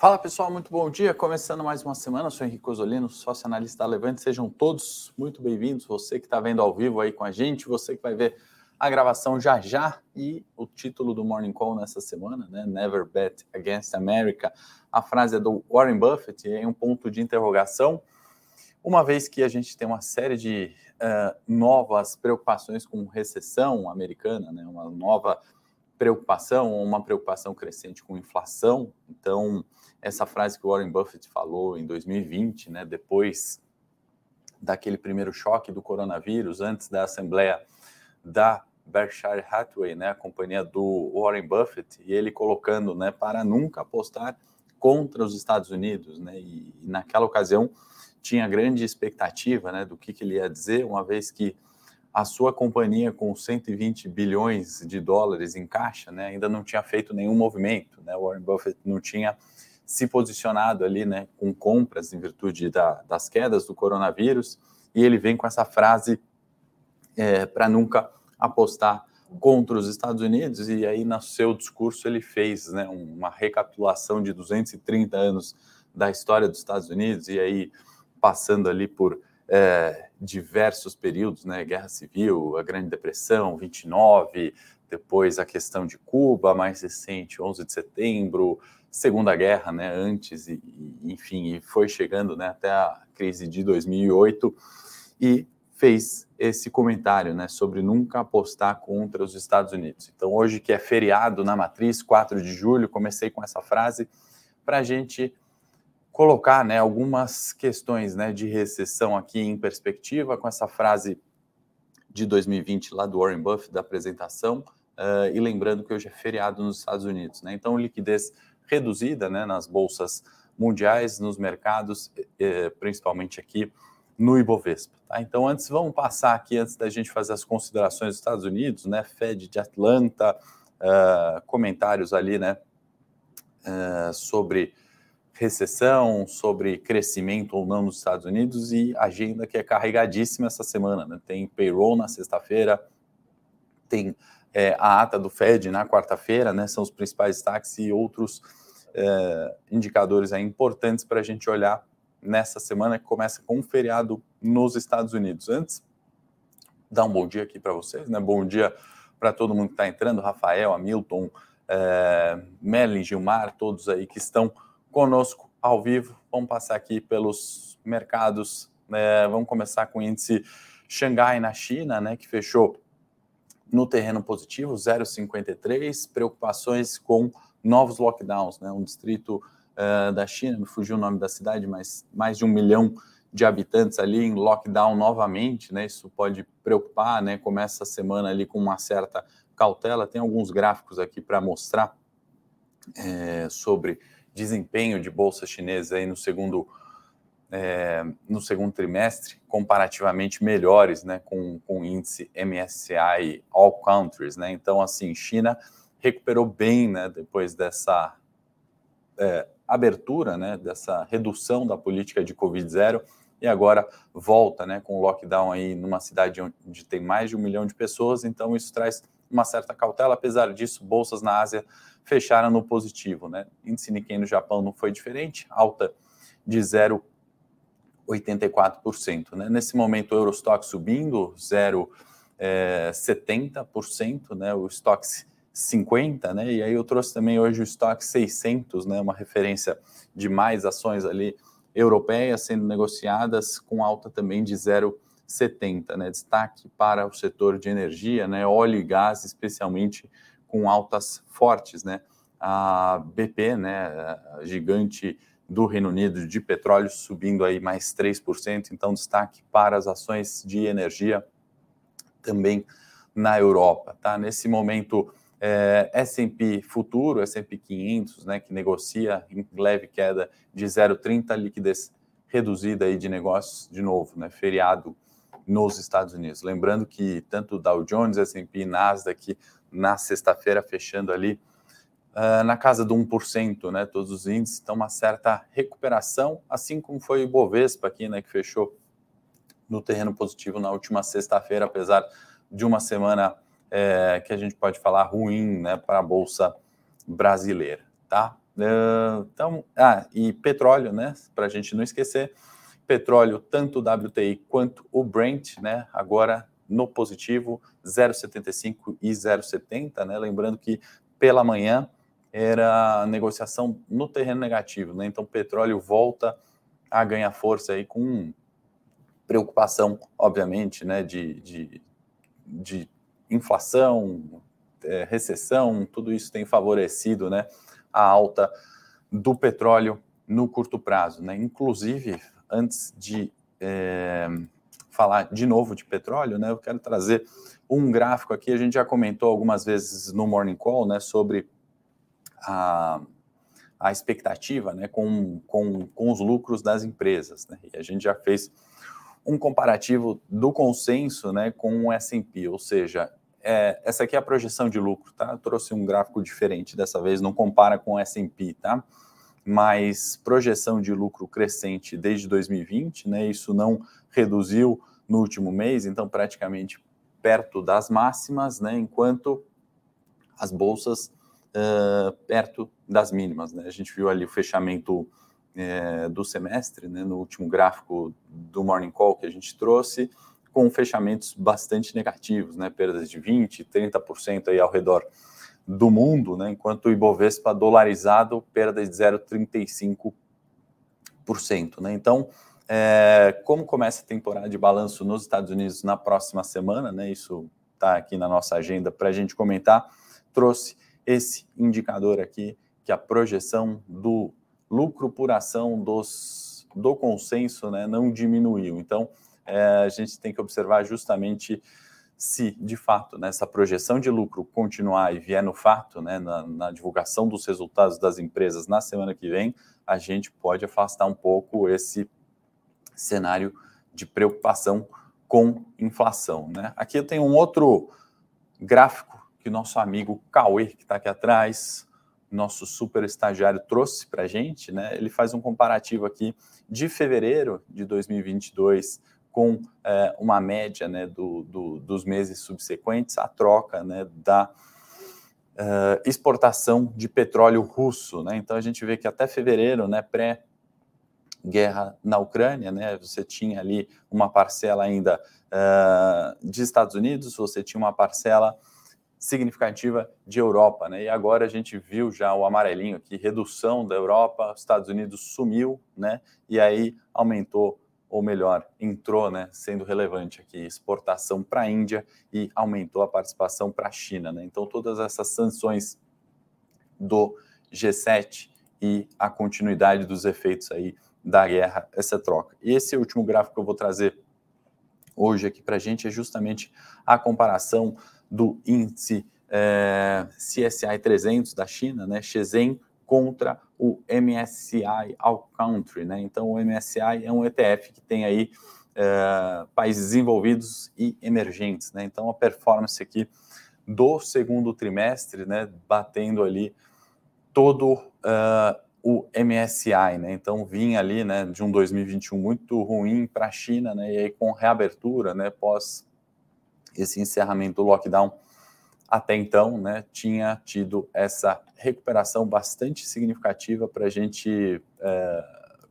Fala pessoal, muito bom dia. Começando mais uma semana, eu sou Henrique Osolino, sócio analista da Levante. Sejam todos muito bem-vindos. Você que está vendo ao vivo aí com a gente, você que vai ver a gravação já já e o título do Morning Call nessa semana, né? Never Bet Against America. A frase é do Warren Buffett e é um ponto de interrogação, uma vez que a gente tem uma série de uh, novas preocupações com recessão americana, né? Uma nova preocupação, uma preocupação crescente com inflação. Então, essa frase que o Warren Buffett falou em 2020, né, depois daquele primeiro choque do coronavírus, antes da assembleia da Berkshire Hathaway, né, a companhia do Warren Buffett, e ele colocando, né, para nunca apostar contra os Estados Unidos, né, e, e naquela ocasião tinha grande expectativa, né, do que, que ele ia dizer, uma vez que a sua companhia com 120 bilhões de dólares em caixa, né, ainda não tinha feito nenhum movimento, né, Warren Buffett não tinha se posicionado ali, né, com compras em virtude da, das quedas do coronavírus, e ele vem com essa frase é, para nunca apostar contra os Estados Unidos, e aí no seu discurso ele fez né, uma recapitulação de 230 anos da história dos Estados Unidos, e aí passando ali por é, diversos períodos, né? Guerra Civil, a Grande Depressão, 29, depois a questão de Cuba, mais recente, 11 de setembro, Segunda Guerra, né? Antes e, enfim, e foi chegando, né? Até a crise de 2008 e fez esse comentário, né? Sobre nunca apostar contra os Estados Unidos. Então, hoje que é feriado na matriz, 4 de julho, comecei com essa frase para a gente colocar né, algumas questões né, de recessão aqui em perspectiva com essa frase de 2020 lá do Warren Buffett da apresentação uh, e lembrando que hoje é feriado nos Estados Unidos, né? Então liquidez reduzida, né, nas bolsas mundiais, nos mercados, principalmente aqui no Ibovespa. Tá? Então antes vamos passar aqui antes da gente fazer as considerações dos Estados Unidos, né? Fed de Atlanta, uh, comentários ali, né? Uh, sobre recessão, sobre crescimento ou não nos Estados Unidos e agenda que é carregadíssima essa semana. Né? Tem payroll na sexta-feira, tem é, a ata do Fed na quarta-feira, né? São os principais destaques e outros é, indicadores aí importantes para a gente olhar nessa semana que começa com um feriado nos Estados Unidos. Antes, dar um bom dia aqui para vocês, né? Bom dia para todo mundo que está entrando, Rafael, Hamilton, é, Gilmar, todos aí que estão conosco ao vivo. Vamos passar aqui pelos mercados. Né? Vamos começar com o índice Xangai na China, né, que fechou no terreno positivo, 0,53. Preocupações com novos lockdowns, né? Um distrito uh, da China, me fugiu o nome da cidade, mas mais de um milhão de habitantes ali em lockdown novamente, né? Isso pode preocupar, né? Começa a semana ali com uma certa cautela. Tem alguns gráficos aqui para mostrar é, sobre desempenho de bolsa chinesa aí no segundo é, no segundo trimestre comparativamente melhores, né, com, com o índice MSCI All Countries, né, então assim China recuperou bem, né, depois dessa é, abertura, né, dessa redução da política de Covid zero e agora volta, né, com o lockdown aí numa cidade onde tem mais de um milhão de pessoas, então isso traz uma certa cautela, apesar disso bolsas na Ásia fecharam no positivo. Né? Índice Nikkei no Japão não foi diferente, alta de 0,84%. Né? Nesse momento, o Eurostock subindo 0,70%, é, né? o Stoxx 50, né? E aí eu trouxe também hoje o Stock 600, né? Uma referência de mais ações ali europeias sendo negociadas com alta também de 0,70, né? Destaque para o setor de energia, né? Óleo e gás, especialmente com altas fortes, né? A BP, né, a gigante do Reino Unido de petróleo subindo aí mais 3%, então destaque para as ações de energia também na Europa, tá? Nesse momento, é, S&P futuro, S&P 500, né, que negocia em leve queda de 0,30, liquidez reduzida aí de negócios, de novo, né, feriado nos Estados Unidos. Lembrando que tanto Dow Jones, S&P Nasdaq na sexta-feira, fechando ali uh, na casa do 1%, né? Todos os índices, então uma certa recuperação, assim como foi o Bovespa aqui, né? Que fechou no terreno positivo na última sexta-feira, apesar de uma semana é, que a gente pode falar ruim, né? Para a Bolsa brasileira, tá? Uh, então, ah, e petróleo, né? Para a gente não esquecer, petróleo, tanto o WTI quanto o Brent, né? Agora no positivo, 0,75 e 0,70, né? Lembrando que pela manhã era negociação no terreno negativo, né? Então, petróleo volta a ganhar força aí com preocupação, obviamente, né? De, de, de inflação, é, recessão, tudo isso tem favorecido, né? A alta do petróleo no curto prazo, né? Inclusive, antes de é, falar de novo de petróleo, né? Eu quero trazer um gráfico aqui. A gente já comentou algumas vezes no Morning Call, né? Sobre a, a expectativa, né? Com, com, com os lucros das empresas, né? E a gente já fez um comparativo do consenso, né? Com o S&P, ou seja, é, essa aqui é a projeção de lucro, tá? Eu trouxe um gráfico diferente dessa vez, não compara com o S&P, tá? Mas projeção de lucro crescente desde 2020, né? Isso não reduziu no último mês, então praticamente perto das máximas, né? Enquanto as bolsas uh, perto das mínimas, né? A gente viu ali o fechamento do semestre, né? No último gráfico do Morning Call que a gente trouxe, com fechamentos bastante negativos, né? Perdas de 20, 30% aí ao redor do mundo, né? Enquanto o Ibovespa dolarizado, perda de 0,35%, né? Então, é, como começa a temporada de balanço nos Estados Unidos na próxima semana, né? Isso está aqui na nossa agenda para a gente comentar. Trouxe esse indicador aqui, que a projeção do lucro por ação dos, do consenso né, não diminuiu. Então, é, a gente tem que observar justamente se, de fato, né, projeção de lucro continuar e vier no fato, né, na, na, divulgação dos resultados das empresas na semana que vem, a gente pode afastar um pouco esse cenário de preocupação com inflação. Né? Aqui eu tenho um outro gráfico que o nosso amigo Cauê, que está aqui atrás, nosso super estagiário, trouxe para a gente. Né? Ele faz um comparativo aqui de fevereiro de 2022 com é, uma média né, do, do, dos meses subsequentes à troca né, da uh, exportação de petróleo russo. Né? Então a gente vê que até fevereiro, né, pré guerra na Ucrânia, né? Você tinha ali uma parcela ainda uh, de Estados Unidos, você tinha uma parcela significativa de Europa, né? E agora a gente viu já o amarelinho aqui, redução da Europa, Estados Unidos sumiu, né? E aí aumentou ou melhor, entrou, né, sendo relevante aqui, exportação para a Índia e aumentou a participação para a China, né? Então todas essas sanções do G7 e a continuidade dos efeitos aí da guerra, essa troca. E esse último gráfico que eu vou trazer hoje aqui para a gente é justamente a comparação do índice é, CSI 300 da China, né, Shenzhen, contra o MSCI All Country, né? Então o MSCI é um ETF que tem aí é, países desenvolvidos e emergentes, né? Então a performance aqui do segundo trimestre, né, batendo ali todo uh, o MSI, né? Então vinha ali, né, de um 2021 muito ruim para a China, né? E aí com reabertura, né, pós esse encerramento do lockdown, até então, né, tinha tido essa recuperação bastante significativa para a gente é,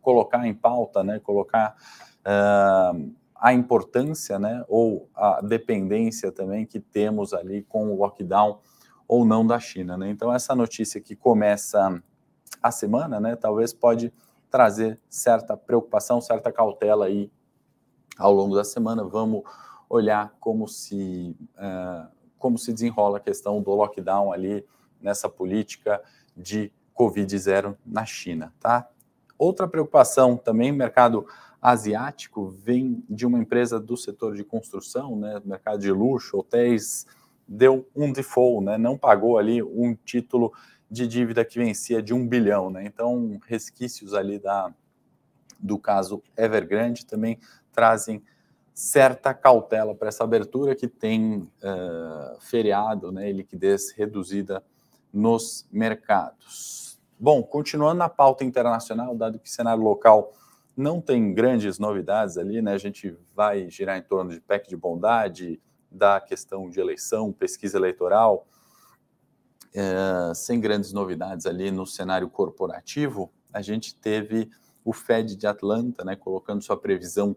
colocar em pauta, né, colocar é, a importância, né, ou a dependência também que temos ali com o lockdown ou não da China, né? Então essa notícia que começa a semana, né, talvez pode trazer certa preocupação, certa cautela aí ao longo da semana. Vamos olhar como se uh, como se desenrola a questão do lockdown ali nessa política de Covid zero na China, tá? Outra preocupação também, mercado asiático, vem de uma empresa do setor de construção, né, mercado de luxo, hotéis, deu um default, né, não pagou ali um título de dívida que vencia de um bilhão, né, então resquícios ali da, do caso Evergrande também trazem certa cautela para essa abertura que tem uh, feriado né, e liquidez reduzida nos mercados. Bom, continuando na pauta internacional, dado que o cenário local não tem grandes novidades ali, né, a gente vai girar em torno de PEC de bondade, da questão de eleição, pesquisa eleitoral é, sem grandes novidades ali no cenário corporativo, a gente teve o Fed de Atlanta, né, colocando sua previsão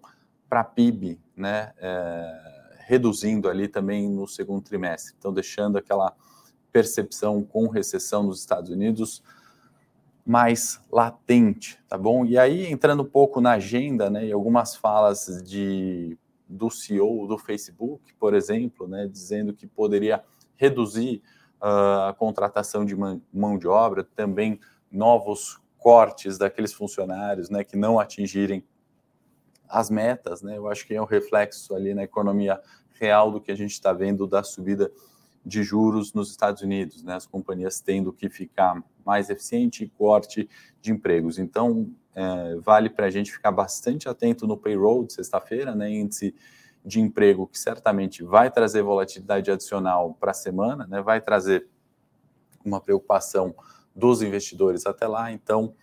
para PIB, né, é, reduzindo ali também no segundo trimestre, então deixando aquela percepção com recessão nos Estados Unidos mais latente, tá bom? E aí entrando um pouco na agenda, né, e algumas falas de do CEO do Facebook, por exemplo, né, dizendo que poderia reduzir uh, a contratação de mão de obra, também novos cortes daqueles funcionários, né, que não atingirem as metas, né? Eu acho que é um reflexo ali na economia real do que a gente está vendo da subida de juros nos Estados Unidos, né? As companhias tendo que ficar mais eficiente e corte de empregos. Então, é, vale para a gente ficar bastante atento no payroll de sexta-feira, né? Índice de emprego que certamente vai trazer volatilidade adicional para a semana, né? Vai trazer uma preocupação dos investidores até lá. Então,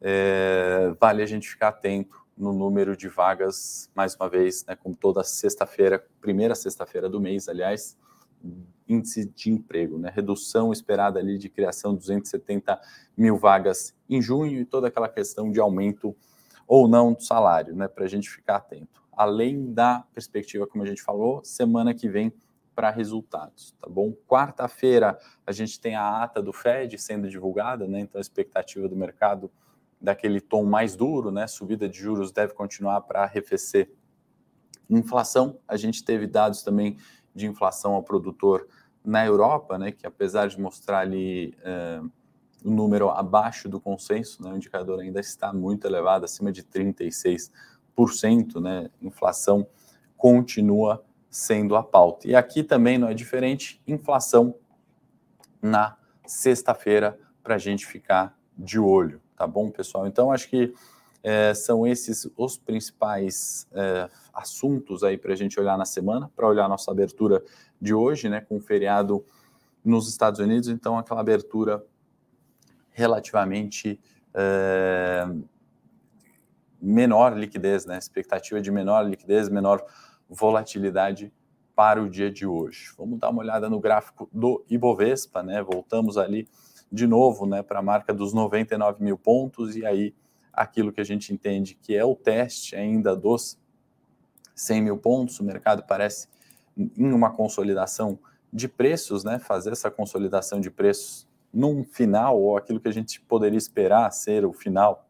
é, vale a gente ficar atento no número de vagas, mais uma vez, né, como toda sexta-feira, primeira sexta-feira do mês, aliás, índice de emprego, né, redução esperada ali de criação de 270 mil vagas em junho e toda aquela questão de aumento ou não do salário, né, para a gente ficar atento. Além da perspectiva, como a gente falou, semana que vem para resultados, tá bom? Quarta-feira a gente tem a ata do Fed sendo divulgada, né? Então a expectativa do mercado daquele tom mais duro, né? Subida de juros deve continuar para arrefecer inflação. A gente teve dados também de inflação ao produtor na Europa, né? Que apesar de mostrar ali um número abaixo do consenso, né? O indicador ainda está muito elevado, acima de 36%, né? Inflação continua sendo a pauta. E aqui também não é diferente, inflação na sexta-feira para a gente ficar de olho, tá bom, pessoal? Então, acho que é, são esses os principais é, assuntos aí para a gente olhar na semana, para olhar nossa abertura de hoje, né, com o feriado nos Estados Unidos, então aquela abertura relativamente é, menor liquidez, né, expectativa de menor liquidez, menor volatilidade para o dia de hoje. Vamos dar uma olhada no gráfico do Ibovespa, né? Voltamos ali de novo, né, para a marca dos 99 mil pontos e aí aquilo que a gente entende que é o teste ainda dos 100 mil pontos. O mercado parece em uma consolidação de preços, né? Fazer essa consolidação de preços num final ou aquilo que a gente poderia esperar ser o final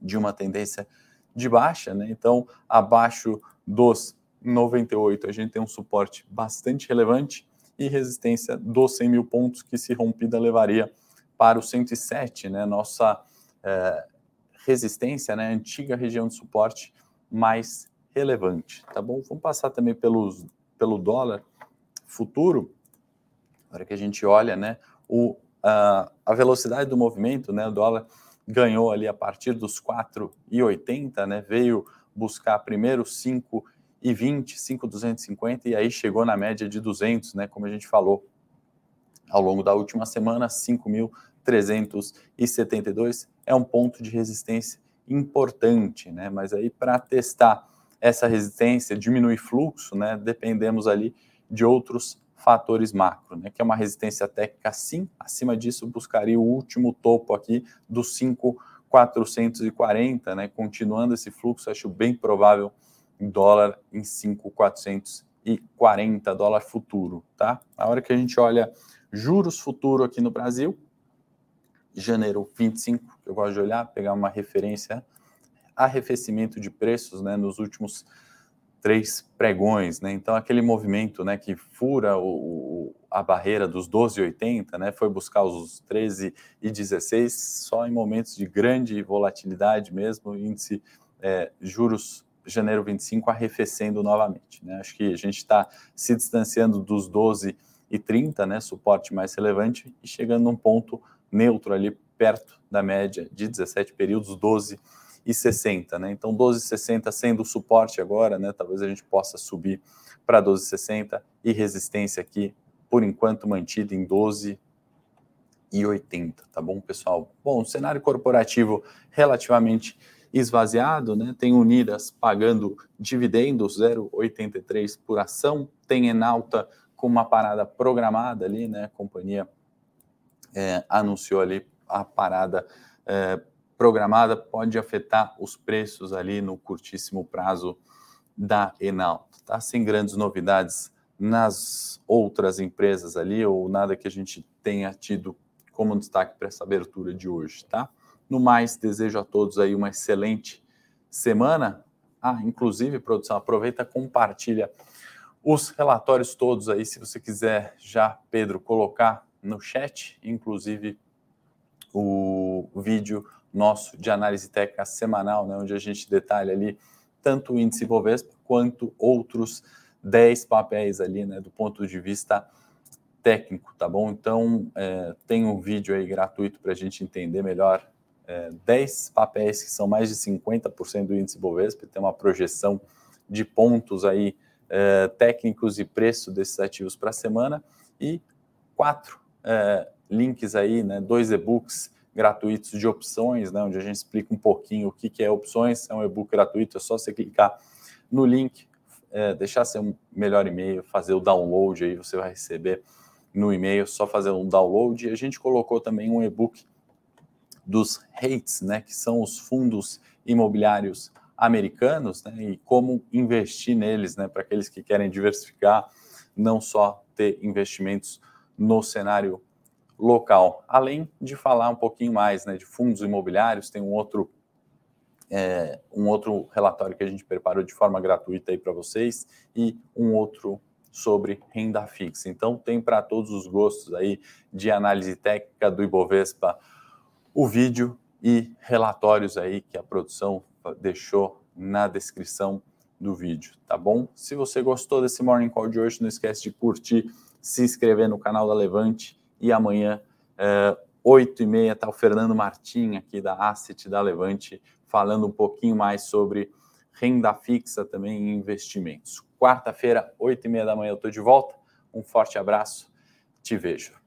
de uma tendência de baixa, né? Então, abaixo dos 98 a gente tem um suporte bastante relevante e resistência dos 100 mil pontos que, se rompida, levaria para o 107, né? Nossa é, resistência, né? Antiga região de suporte mais relevante, tá bom? Vamos passar também pelos, pelo dólar futuro. Agora que a gente olha, né? O, a velocidade do movimento, né? O dólar ganhou ali a partir dos 4,80, né? Veio buscar primeiro 5,80 220, 5,250 e aí chegou na média de 200, né, como a gente falou ao longo da última semana, 5.372 é um ponto de resistência importante, né? Mas aí para testar essa resistência, diminuir fluxo, né, dependemos ali de outros fatores macro, né, que é uma resistência técnica sim, acima disso buscaria o último topo aqui dos 5.440, né, continuando esse fluxo, acho bem provável dólar em 5,440 dólar futuro, tá? A hora que a gente olha juros futuro aqui no Brasil, janeiro 25, que eu gosto de olhar, pegar uma referência, arrefecimento de preços, né, nos últimos três pregões, né? Então aquele movimento, né, que fura o, a barreira dos 12,80, né, foi buscar os 13 e 16 só em momentos de grande volatilidade mesmo, índice é, juros janeiro 25 arrefecendo novamente. Né? Acho que a gente está se distanciando dos 12 e 30, né, suporte mais relevante, e chegando num ponto neutro ali perto da média de 17 períodos, 12 e 60, né? Então 12 e 60 sendo o suporte agora, né? Talvez a gente possa subir para 12 e 60 e resistência aqui por enquanto mantida em 12 e 80, tá bom, pessoal? Bom, cenário corporativo relativamente esvaziado, né? Tem Unidas pagando dividendos 0,83 por ação, tem Enalta com uma parada programada ali, né? A companhia é, anunciou ali a parada é, programada, pode afetar os preços ali no curtíssimo prazo da Enal. Tá sem grandes novidades nas outras empresas ali, ou nada que a gente tenha tido como destaque para essa abertura de hoje, tá? No mais, desejo a todos aí uma excelente semana. Ah, inclusive, produção, aproveita, compartilha os relatórios todos aí, se você quiser já, Pedro, colocar no chat, inclusive o vídeo nosso de análise técnica semanal, né, onde a gente detalha ali tanto o índice Bovespa quanto outros 10 papéis ali, né, do ponto de vista técnico, tá bom? Então, é, tem um vídeo aí gratuito para a gente entender melhor é, 10 papéis que são mais de 50% do índice Bovespa, tem uma projeção de pontos aí é, técnicos e preço desses ativos para a semana e quatro é, links aí, né, dois e-books gratuitos de opções, né, onde a gente explica um pouquinho o que, que é opções, é um e-book gratuito, é só você clicar no link, é, deixar seu melhor e-mail, fazer o download aí, você vai receber no e-mail, só fazer um download. E a gente colocou também um e-book dos REITs, né, que são os fundos imobiliários americanos, né, e como investir neles, né, para aqueles que querem diversificar, não só ter investimentos no cenário local. Além de falar um pouquinho mais né, de fundos imobiliários, tem um outro é, um outro relatório que a gente preparou de forma gratuita aí para vocês e um outro sobre renda fixa. Então tem para todos os gostos aí de análise técnica do Ibovespa o vídeo e relatórios aí que a produção deixou na descrição do vídeo, tá bom? Se você gostou desse Morning Call de hoje, não esquece de curtir, se inscrever no canal da Levante e amanhã, é, 8 e meia, tá o Fernando Martim aqui da Asset da Levante falando um pouquinho mais sobre renda fixa também e investimentos. Quarta-feira, 8 e meia da manhã, eu estou de volta. Um forte abraço, te vejo.